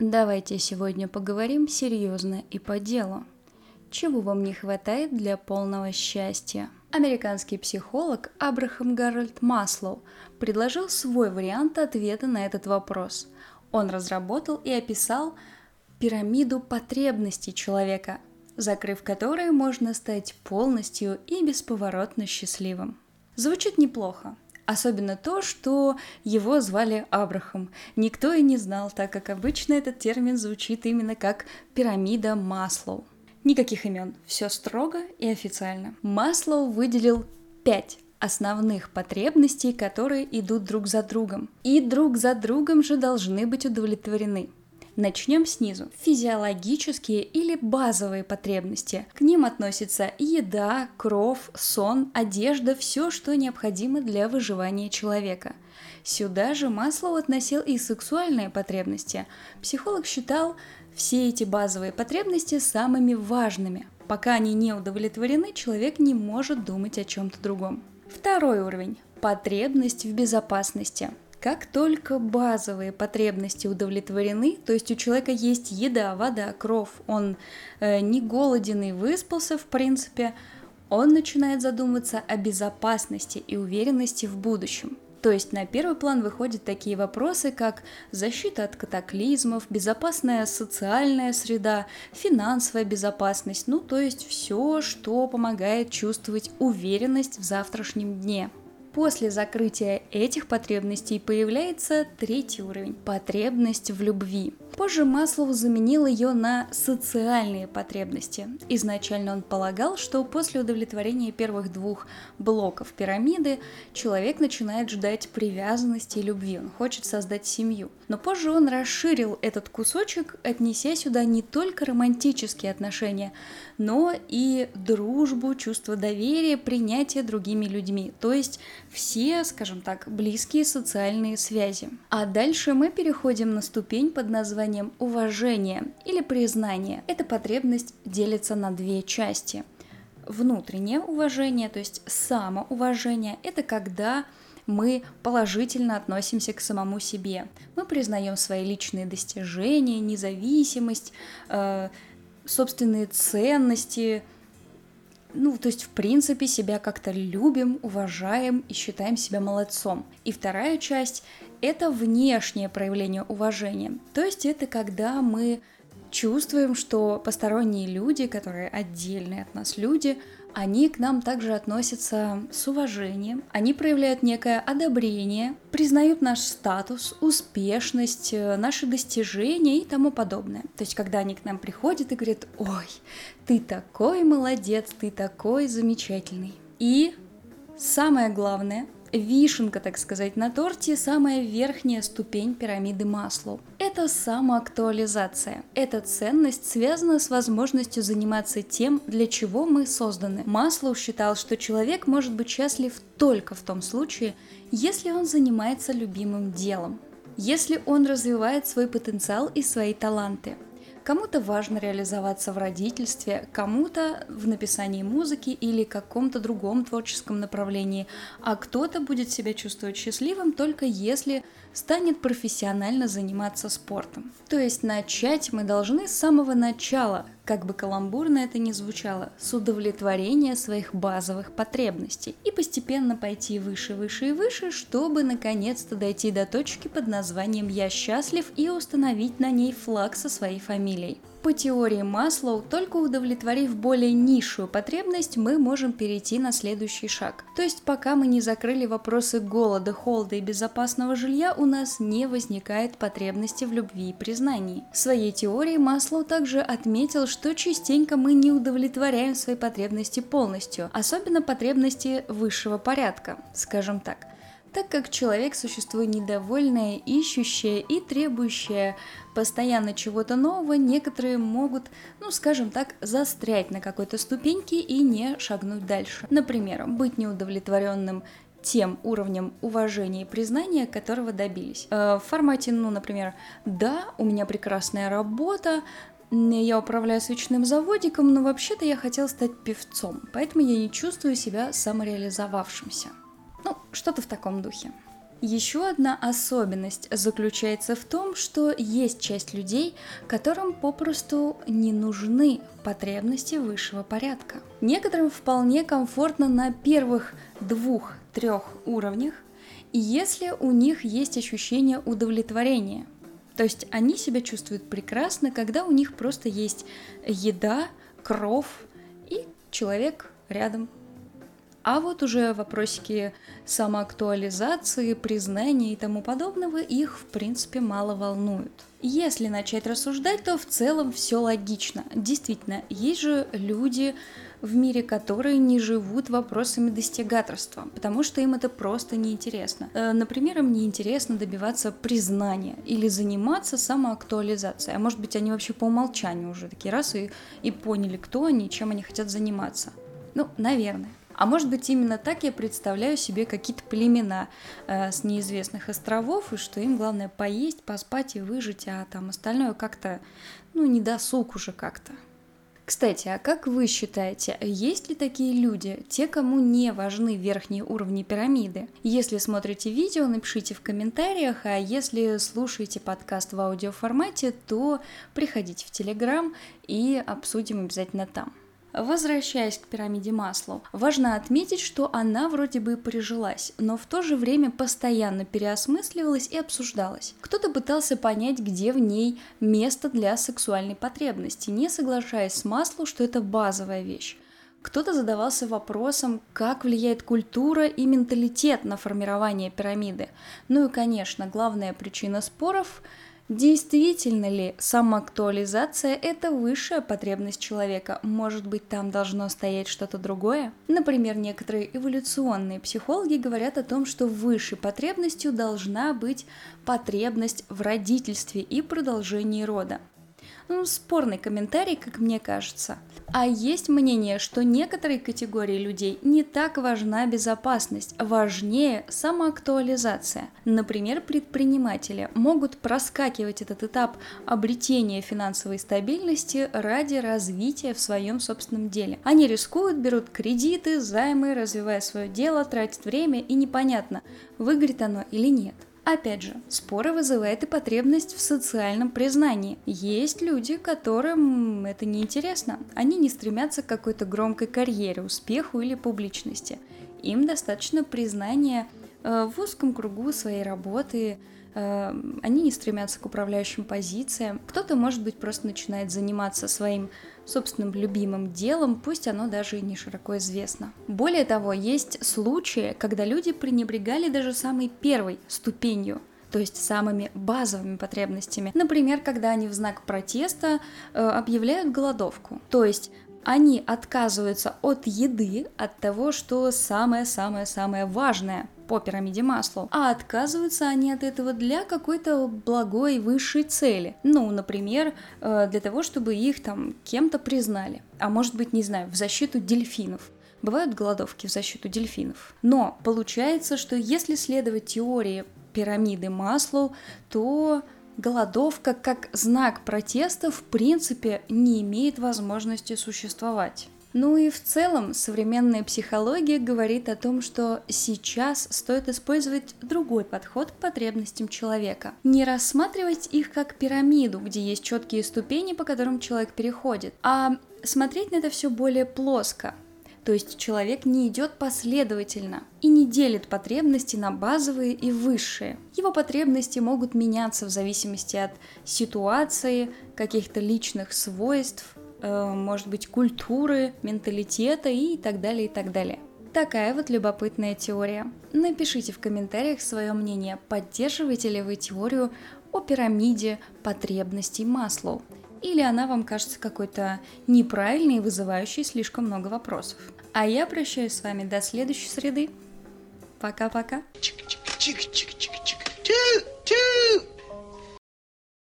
Давайте сегодня поговорим серьезно и по делу. Чего вам не хватает для полного счастья? Американский психолог Абрахам Гарольд Маслоу предложил свой вариант ответа на этот вопрос. Он разработал и описал пирамиду потребностей человека, закрыв которые можно стать полностью и бесповоротно счастливым. Звучит неплохо, Особенно то, что его звали Абрахам. Никто и не знал, так как обычно этот термин звучит именно как пирамида Маслоу. Никаких имен, все строго и официально. Маслоу выделил пять основных потребностей, которые идут друг за другом. И друг за другом же должны быть удовлетворены. Начнем снизу. Физиологические или базовые потребности. К ним относятся еда, кров, сон, одежда, все, что необходимо для выживания человека. Сюда же Маслоу относил и сексуальные потребности. Психолог считал все эти базовые потребности самыми важными. Пока они не удовлетворены, человек не может думать о чем-то другом. Второй уровень – потребность в безопасности. Как только базовые потребности удовлетворены, то есть у человека есть еда, вода, кров, он э, не голоден и выспался в принципе, он начинает задумываться о безопасности и уверенности в будущем. То есть на первый план выходят такие вопросы, как защита от катаклизмов, безопасная социальная среда, финансовая безопасность, ну то есть все, что помогает чувствовать уверенность в завтрашнем дне. После закрытия этих потребностей появляется третий уровень – потребность в любви. Позже Маслоу заменил ее на социальные потребности. Изначально он полагал, что после удовлетворения первых двух блоков пирамиды человек начинает ждать привязанности и любви, он хочет создать семью. Но позже он расширил этот кусочек, отнеся сюда не только романтические отношения, но и дружбу, чувство доверия, принятие другими людьми, то есть все, скажем так, близкие социальные связи. А дальше мы переходим на ступень под названием названием уважение или признание. Эта потребность делится на две части. Внутреннее уважение, то есть самоуважение, это когда мы положительно относимся к самому себе. Мы признаем свои личные достижения, независимость, э, собственные ценности, ну, то есть, в принципе, себя как-то любим, уважаем и считаем себя молодцом. И вторая часть это внешнее проявление уважения. То есть это когда мы чувствуем, что посторонние люди, которые отдельные от нас люди, они к нам также относятся с уважением, они проявляют некое одобрение, признают наш статус, успешность, э, наши достижения и тому подобное. То есть, когда они к нам приходят и говорят, ой, ты такой молодец, ты такой замечательный. И самое главное, Вишенка, так сказать, на торте – самая верхняя ступень пирамиды Маслоу. Это самоактуализация. Эта ценность связана с возможностью заниматься тем, для чего мы созданы. Маслоу считал, что человек может быть счастлив только в том случае, если он занимается любимым делом, если он развивает свой потенциал и свои таланты – Кому-то важно реализоваться в родительстве, кому-то в написании музыки или каком-то другом творческом направлении, а кто-то будет себя чувствовать счастливым только если станет профессионально заниматься спортом. То есть начать мы должны с самого начала, как бы каламбурно это ни звучало, с удовлетворения своих базовых потребностей и постепенно пойти выше, выше и выше, чтобы наконец-то дойти до точки под названием «Я счастлив» и установить на ней флаг со своей фамилией. По теории Маслоу, только удовлетворив более низшую потребность, мы можем перейти на следующий шаг. То есть пока мы не закрыли вопросы голода, холода и безопасного жилья, у нас не возникает потребности в любви и признании. В своей теории Маслоу также отметил, что частенько мы не удовлетворяем свои потребности полностью, особенно потребности высшего порядка, скажем так так как человек – существо недовольное, ищущее и требующее постоянно чего-то нового, некоторые могут, ну скажем так, застрять на какой-то ступеньке и не шагнуть дальше. Например, быть неудовлетворенным тем уровнем уважения и признания, которого добились. Э, в формате, ну, например, да, у меня прекрасная работа, я управляю свечным заводиком, но вообще-то я хотел стать певцом, поэтому я не чувствую себя самореализовавшимся. Что-то в таком духе. Еще одна особенность заключается в том, что есть часть людей, которым попросту не нужны потребности высшего порядка. Некоторым вполне комфортно на первых двух-трех уровнях, если у них есть ощущение удовлетворения. То есть они себя чувствуют прекрасно, когда у них просто есть еда, кров и человек рядом а вот уже вопросики самоактуализации, признания и тому подобного их в принципе мало волнуют. Если начать рассуждать, то в целом все логично. Действительно, есть же люди в мире, которые не живут вопросами достигаторства, потому что им это просто неинтересно. Э, например, им неинтересно добиваться признания или заниматься самоактуализацией. А может быть, они вообще по умолчанию уже такие раз и, и поняли, кто они, чем они хотят заниматься. Ну, наверное. А может быть именно так я представляю себе какие-то племена э, с неизвестных островов, и что им главное поесть, поспать и выжить, а там остальное как-то, ну, не досуг уже как-то. Кстати, а как вы считаете, есть ли такие люди, те, кому не важны верхние уровни пирамиды? Если смотрите видео, напишите в комментариях, а если слушаете подкаст в аудиоформате, то приходите в Телеграм и обсудим обязательно там. Возвращаясь к пирамиде Маслоу, важно отметить, что она вроде бы прижилась, но в то же время постоянно переосмысливалась и обсуждалась. Кто-то пытался понять, где в ней место для сексуальной потребности, не соглашаясь с Маслоу, что это базовая вещь. Кто-то задавался вопросом, как влияет культура и менталитет на формирование пирамиды. Ну и, конечно, главная причина споров Действительно ли самоактуализация – это высшая потребность человека? Может быть, там должно стоять что-то другое? Например, некоторые эволюционные психологи говорят о том, что высшей потребностью должна быть потребность в родительстве и продолжении рода. Ну, спорный комментарий, как мне кажется. А есть мнение, что некоторые категории людей не так важна безопасность, важнее самоактуализация. Например, предприниматели могут проскакивать этот этап обретения финансовой стабильности ради развития в своем собственном деле. Они рискуют, берут кредиты, займы, развивая свое дело, тратят время и непонятно, выгорит оно или нет. Опять же, споры вызывает и потребность в социальном признании. Есть люди, которым это не интересно. Они не стремятся к какой-то громкой карьере, успеху или публичности. Им достаточно признания э, в узком кругу своей работы, они не стремятся к управляющим позициям. Кто-то, может быть, просто начинает заниматься своим собственным любимым делом, пусть оно даже и не широко известно. Более того, есть случаи, когда люди пренебрегали даже самой первой ступенью то есть самыми базовыми потребностями. Например, когда они в знак протеста э, объявляют голодовку. То есть они отказываются от еды, от того, что самое-самое-самое важное по пирамиде Маслоу, а отказываются они от этого для какой-то благой высшей цели. Ну, например, э, для того, чтобы их там кем-то признали. А может быть, не знаю, в защиту дельфинов. Бывают голодовки в защиту дельфинов. Но получается, что если следовать теории пирамиды Маслоу, то голодовка как знак протеста в принципе не имеет возможности существовать. Ну и в целом современная психология говорит о том, что сейчас стоит использовать другой подход к потребностям человека. Не рассматривать их как пирамиду, где есть четкие ступени, по которым человек переходит, а смотреть на это все более плоско. То есть человек не идет последовательно и не делит потребности на базовые и высшие. Его потребности могут меняться в зависимости от ситуации, каких-то личных свойств, может быть, культуры, менталитета и так далее, и так далее. Такая вот любопытная теория. Напишите в комментариях свое мнение, поддерживаете ли вы теорию о пирамиде потребностей Маслоу, или она вам кажется какой-то неправильной и вызывающей слишком много вопросов. А я прощаюсь с вами до следующей среды. Пока-пока. Чик-чик-чик-чик-чик-чик.